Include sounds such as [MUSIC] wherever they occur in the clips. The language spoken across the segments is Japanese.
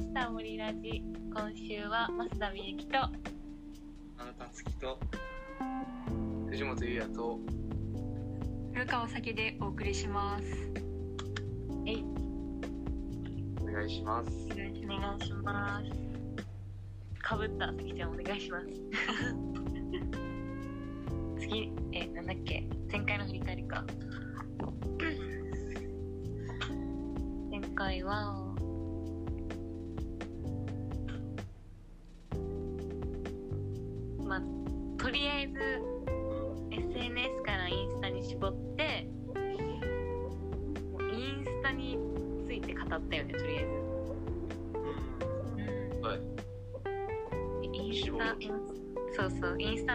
した森ラジ。今週は増田美幸とあなたつきと藤本優也と古川咲でお送りします。えい。お願いします。お願いしお願いします。かぶったさきちゃんお願いします。[LAUGHS] 次えなんだっけ？前回の振り返りか。[LAUGHS] 前回は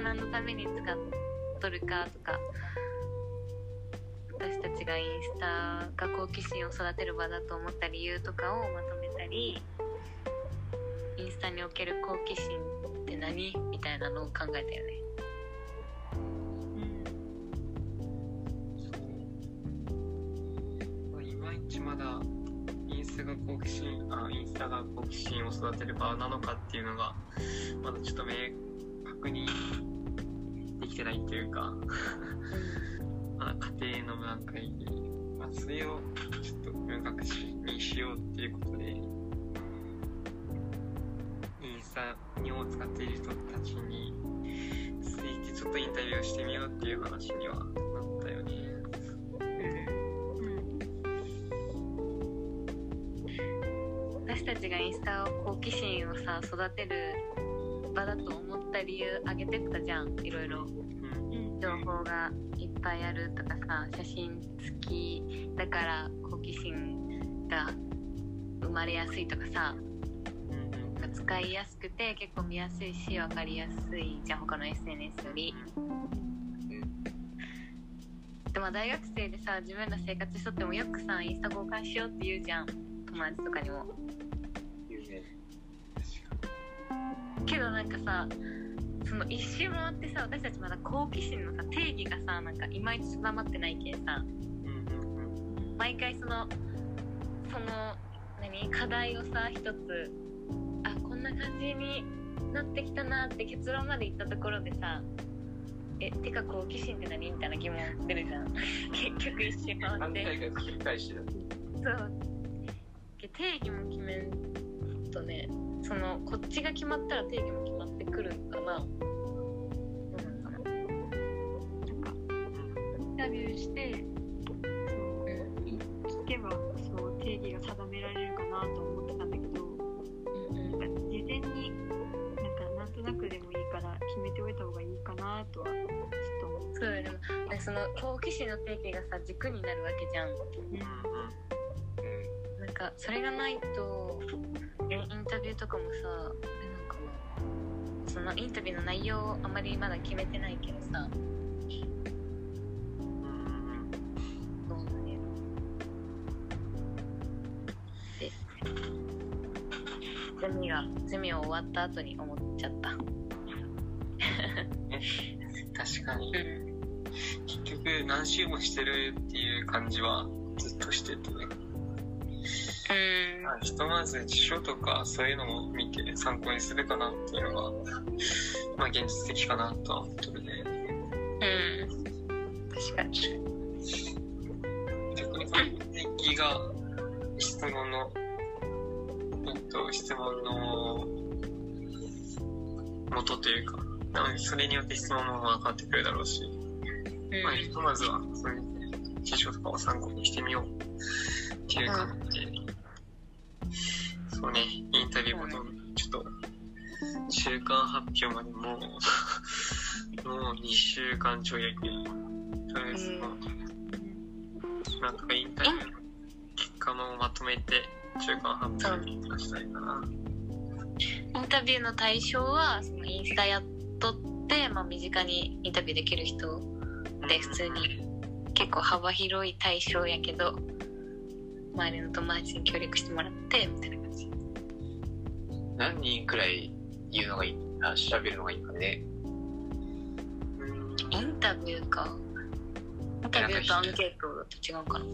何のために使っとるかとか私たちがインスタが好奇心を育てる場だと思った理由とかをまとめたりインスタにおける好奇心って何みたいなのを考えたよね。そう。いまいちまだインスタが好奇心あインスタが好奇心を育てる場なのかっていうのがまだちょっと明確にできてないというか。[LAUGHS] まだ家庭の段階で、まあ、それをちょっと明確にしようっていうことで。インスタを使っている人たちに。ついてちょっとインタビューをしてみようっていう話にはなったよね。私たちがインスタを好奇心をさ育てる場だと思った理由あげてったじゃんいろいろ。うん。情報がいっぱいあるとかさ写真付きだから好奇心が生まれやすいとかさうん使いやすくて結構見やすいし分かりやすいじゃん他の SNS より。でも大学生でさ自分ら生活しとってもよくさインスタ交換しようって言うじゃん。友達とかにも。けどなんかさその一周回ってさ私たちまだ好奇心のさ定義がさなんかいまいち定まってないけんさ。毎回そのその何？課題をさ一つあこんな感じになってきたなって結論までいったところでさえてか好奇心って何？みたいな疑問出るじゃん。[LAUGHS] 結局一周回って。そう。け定義も決めんとねそのこっちが決まったら定義も決まってくるんかな。インタビューしてそうい聞けばそう定義が定められるかなと思ってたんだけどうんうんなんか事前になんかなんとなくでもいいから決めておいた方がいいかなとはちょっと思って。そうよでもねその好奇心の定義がさ軸になるわけじゃん。うんうんなんかそれがないとえインタビューとかもさそのインタビューの内容あまりまだ決めてないけどさ。うんどうなでゼミがゼミを終わった後に思っちゃった。確かに。うん。結局何周もしてるっていう感じはずっとしててねうん。まあひとまず辞書とかそういうのも見て参考にするかなっていうのが [LAUGHS] まあ現実的かなとは思ってるね。うん。確かに。逆にその定義が質問のえっと質問の元というかなのでそれによって質問も分かってくるだろうしまあ、ひとまずはそういう辞書とかを参考にしてみようっていう感じ。で、ね、インタビューもちょっと、中間発表までもう、[LAUGHS] もう2週間ちょいやけど、とりあえず、まあなんとかインタビューの結果もまとめて、中間発表に出したいかな。インタビューの対象はそのインスタやっとって、まあ、身近にインタビューできる人で普通に結構幅広い対象やけど周りの友達に協力してもらってみたいな感じ何人くらい言うのがいいあ調べるのがいいかねうんインタビューかインタビューとアンケートだと違うかな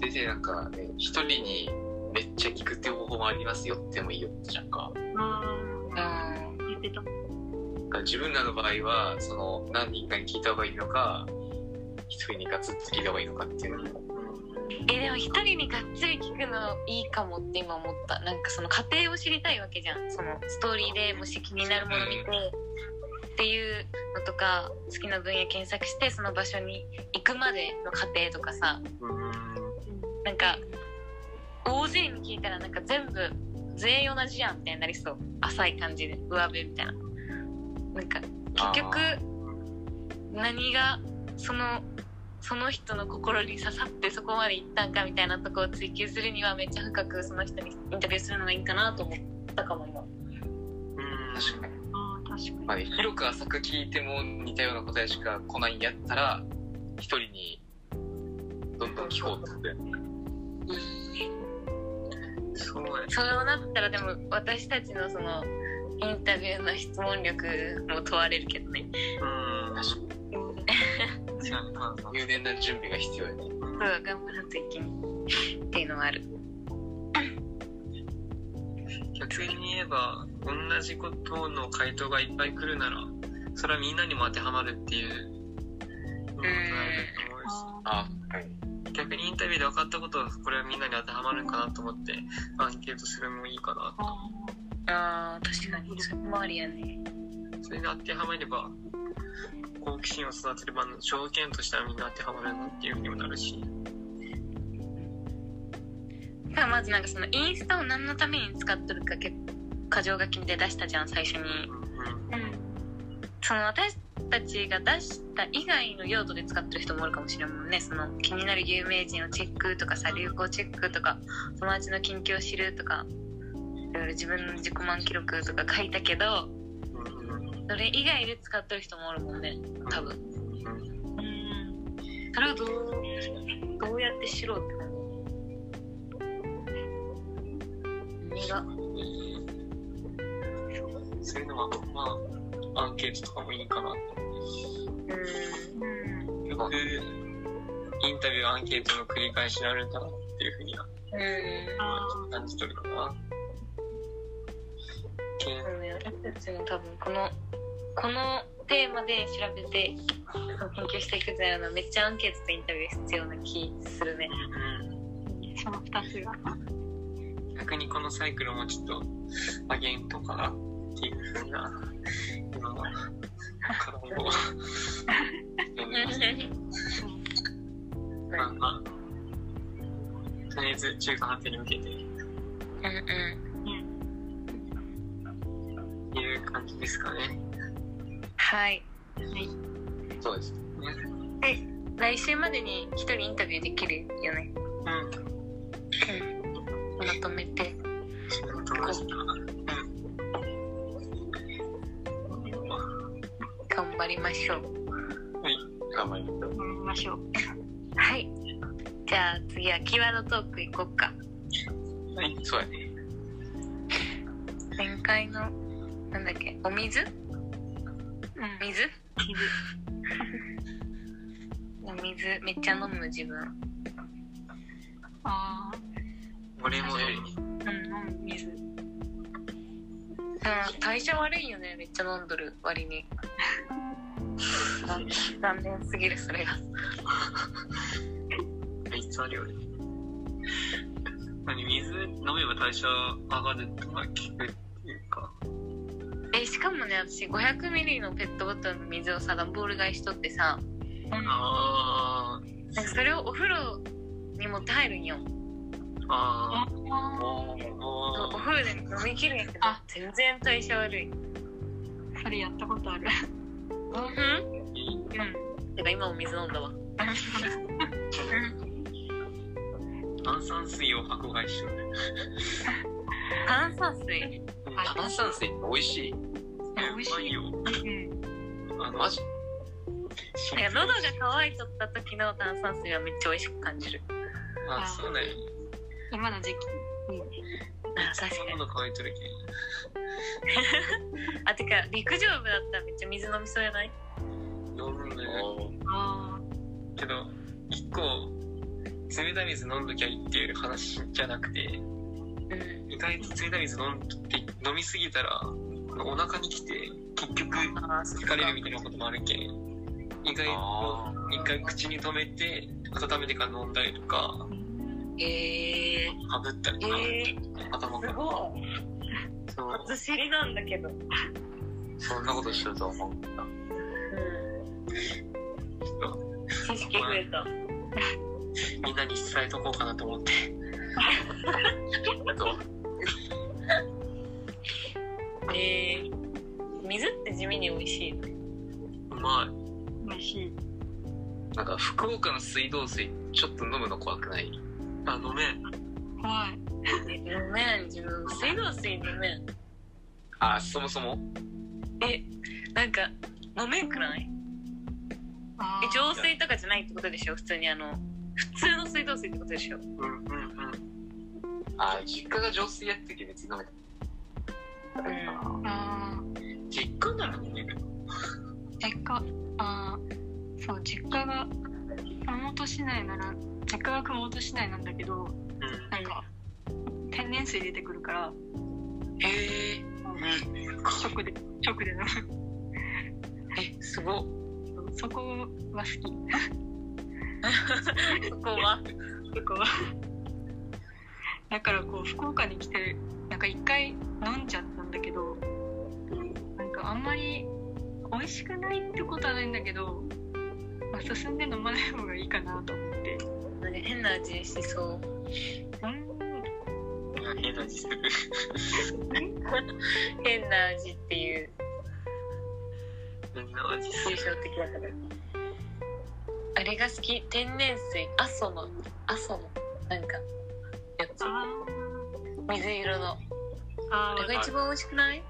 先生なんかね一人にめっちゃ聞くっていう方法もありますよってもいいよじゃんか。あうんあ言ってた自分らの場合は、その何人かに聞いた方がいいのか、一人にガツッと聞いた方がいいのかっていうのも。えでも一人にがっつり聞くのいいかもって今思った。なんかその過程を知りたいわけじゃん。そのストーリーでもし気になるもの見てっていうのとか好きな分野検索してその場所に行くまでの過程とかさ。うん。なんか大勢に聞いたらなんか全部全員同じやんみたいになりそう。浅い感じで。上辺みたいな。なんか結局何がそのその人の心に刺さってそこまで行ったんかみたいなとこを追求するにはめっちゃ深くその人にインタビューするのがいいかなと思ったかも今うん確かに。確かにまあ、広く浅く聞いても似たような答えしか来ないんやったら、一人にどんどん聞こうって。そうやそうなったらでも私たちのそのインタビューの質問力も問われるけどねうん確かにまあまあに。入念な準備が必要やね。そう頑張らんといけんっていうのはある。逆に言えば同じことの回答がいっぱい来るならそれはみんなにも当てはまるっていうのもあると思うし。ああ、はい。逆にインタビューで分かったことをこれはみんなに当てはまるんかなと思ってアンケートするのもいいかなああー確かに。それもありやね。それで当てはまれば好奇心を育てれば条件としてはみんな当てはまるなっていうふうにもなるし。まあまずなんかそのインスタを何のために使っとるか結構箇条書きで出したじゃん最初に。うんうん。その私たちが出した以外の用途で使ってる人もおるかもしれんもんね。その気になる有名人をチェックとかさ流行チェックとか友達の近況を知るとかいろいろ自分の自己満記録とか書いたけどそれ以外で使ってる人もおるもんね。多分。うん。うんそれをどうどうやって知ろうってそういうのはまあアンケートとかもいいかなうんうん。よくインタビューアンケートの繰り返しになるんだなっていうふうには感じ取るかな。そうね、私たちも多分このこのテーマで調べて研究していくってなるのはめっちゃアンケートとインタビュー必要な気するね。うんその二つが。逆にこのサイクルもちょっと上げんとかなっていうふうな今は課題を [LAUGHS] まあまあ。とりあえず中間発表に向けて。うんうん。感じですかね。はい。そうです。来週までに一人インタビューできるよね？うん。うん。まとめて。ました。うん。頑張りましょう。はい。頑張りましょう。はい。じゃあ次はキーワードトークいこうか。はい。そうやね。前回の、だっけ、お水？うん。水？お水めっちゃ飲む自分。ああ俺もね、うんうん水。うん、代謝悪いよね、めっちゃ飲んどる割に。[LAUGHS] あ残念すぎる、それが。いつあるよね。何水？飲めば代謝上がるとか聞くしかもね、私500ミリのペットボトルの水をさ、段ボール買いしとってさ、あなんかそれをお風呂に持って入るんよ。あ。あああ。お風呂で飲み切るんやけどあ、全然代謝悪い。あそれやったことあるうんうん。てか今も水飲んだわ。炭酸水を箱買いしようね。炭酸水？炭酸水美味しい。え美味しいうまいよ。うんあのマジなんか喉が渇いとった時の炭酸水はめっちゃ美味しく感じる。あ、そうね。今の時期いいねあ、確かに。喉乾いてるけあ、てか、陸上部だったらめっちゃ水飲みそうやない？ん。飲んでるあけど、一個、冷たい水飲んどきゃいいっていう話じゃなくて、うん。うん意外と冷たい水飲んで飲みすぎたらお腹に来て結局疲れるみたいなこともあるけん意外あと一回口に留めて温めてから飲んだりとかええかぶったりとか、え頭から。すごい。そう。初知りなんだけど。そんなことしてるとは思うんだ。うん。知識増えた。[LAUGHS] みんなに伝えとこうかなと思って [LAUGHS] えー、水って地味に美味しいのうまい。美味しい。なんか福岡の水道水ちょっと飲むの怖くない？あ飲めん。怖い。飲めん。自分水道水飲めん。あ、そもそも？えなんか飲めんくない？あー。え浄水とかじゃないってことでしょ？普通にあの普通の水道水ってことでしょ？うんうんうん。あ、実家が浄水やってて別に飲めた。うん。あ実家なら飲めるー実家あーそう実家が熊本市内なら実家が熊本市内なん。だけどうん。なん。か天然水出てくるからへえ直で直で飲むえすごそこは好きそこはそこはだからこう福岡に来てなん。か一回飲ん。じゃったんだけどなんかあんまり美味しくないってことはないんだけど、まあ、進んで飲まない方がいいかなと思って。変な味しそう。変な味する変な味っていう。変な味す抽る。象的だからあれが好き。天然水。阿蘇の阿蘇のなんかやつ。あ水色の。ーああれが一番美味しくない？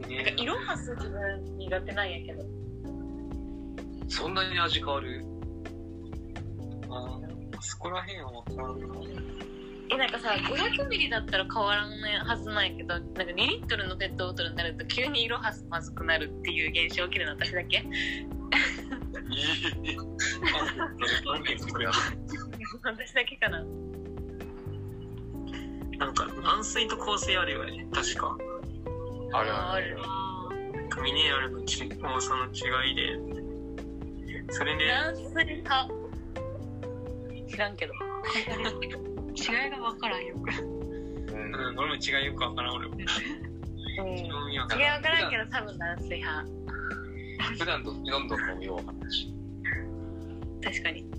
なんかね色はす自分苦手なんやけど。そんなに味変わる？あーそこら辺は分からんな。えなんかさ500ミリだったら変わらないはずなんやけどなんか2リットルのペットボトルになると急に色はまずくなるっていう現象起きるの私だけ？[LAUGHS] 私だけかな軟水と硬水あるよね。確か。あるある。あるあミネラルのち重さの違いで。それね軟水派。知らんけど。ー [LAUGHS] 違いが分からんよ。くうん。うん、俺も違いよくわからん俺も。うん。違違ううん。やから分からんけど多分軟水派。普段どっち飲んどるかもようわか。確かに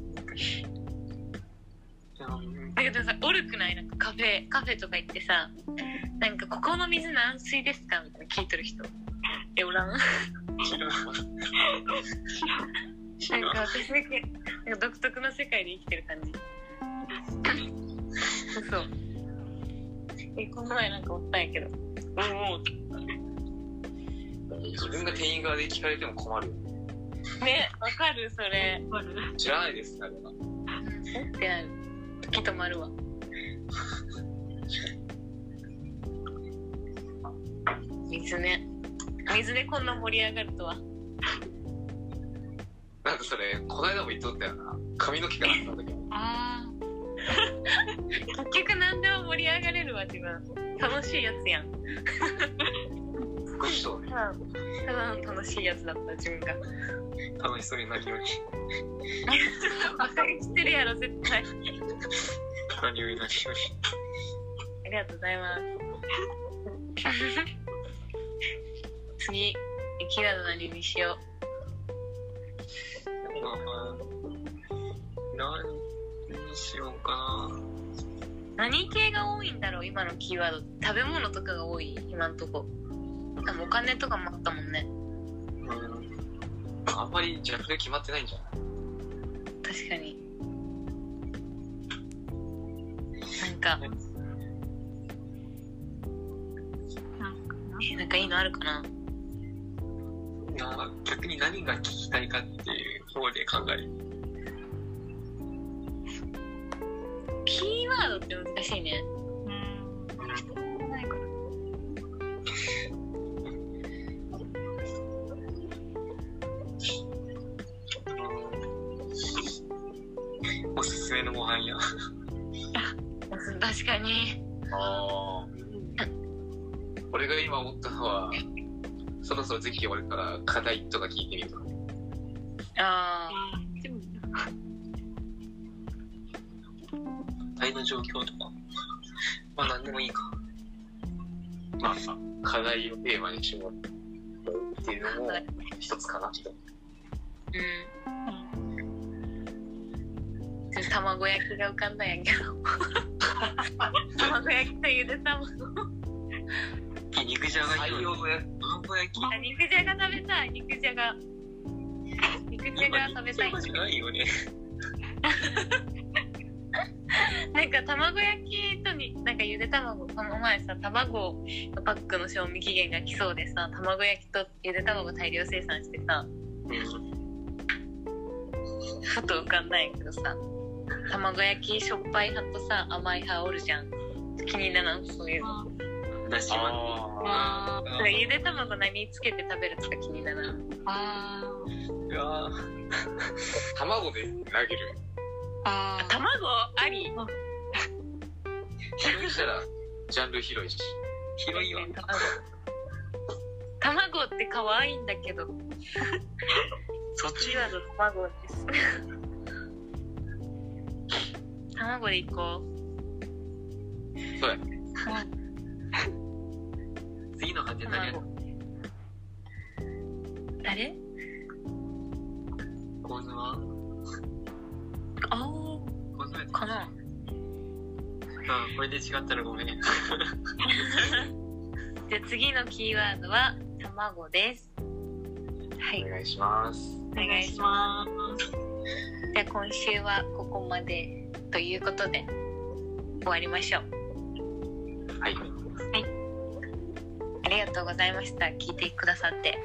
けどさおるくないなんかカフェカフェとか行ってさなんかここの水軟水ですか？みたいな聞いてる人。えおらん？なんか私だけなんか独特の世界で生きてる感じ。そうえこの前なんかおったんやけど。おお自分が店員側で聞かれても困るよ。ねわかるそれ。知らないですあれは。えってなる時止まるわ。水ね水でこんな盛り上がるとは。なんかそれ、この間も言っとったよな。髪の毛があったんだけど。あ [LAUGHS] 結局何でも盛り上がれるわ自分。楽しいやつやん。福祉とね。ただの楽しいやつだった自分が楽しそうに何よりバカにしてるやろ絶対。何より何よりありがとうございます。次キラの何にしよまあ何にしようかう何系が多いんだろう今のキーワード。食べ物とかが多い今んとこ。でもお金とかもあったもんねあんまりジャンル決まってないんじゃない？確かに。なんか。ーなんかなえなんかいいのあるかな？な逆に何が聞きたいかっていう方で考える。キーワードって難しいね。うんおすすめのご飯屋確かにああ。俺が今思ったのは、そろそろ時期終わるから課題とか聞いてみるとか。あでも体の状況とか。まあ何でもいいか。まあ、課題をテーマに絞ってっていうのも一つかなと。うん卵焼きが浮かんだんやけど。[LAUGHS] 卵焼きとゆで卵。肉じゃが卵焼き。あ肉じゃが食べたい。肉じゃが。肉じゃが食べたい。ないよね。[LAUGHS] なんか卵焼きとになんかゆで卵。この前さ卵のパックの賞味期限が来そうでさ卵焼きとゆで卵大量生産してさ。うん。ふと浮かんだんやけどさ卵焼きしょっぱい派とさ甘い派おるじゃん。気にならん？そういうの。だしは。ああなんかゆで卵何つけて食べるとか気にならん？ーあー。うわー。卵で投げる。あー。卵あり。広いしたら、ジャンル広いし。広いよ。卵。卵って可愛いんだけど。そっち？キーワード卵です卵でいこそうや。[LAUGHS] 次の漢字う何やろ誰？構図はあ構図やあかな。あ、これで違ったらごめん。[LAUGHS] じゃあ次のキーワードは卵です。はい。お願いします。お願いしますじゃあ今週はここまでということで終わりましょう。はい。ありがとうございました。聞いてくださって。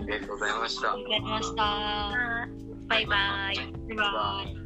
ありがとうございました。ありがとうございました。バイバイ。バイバイ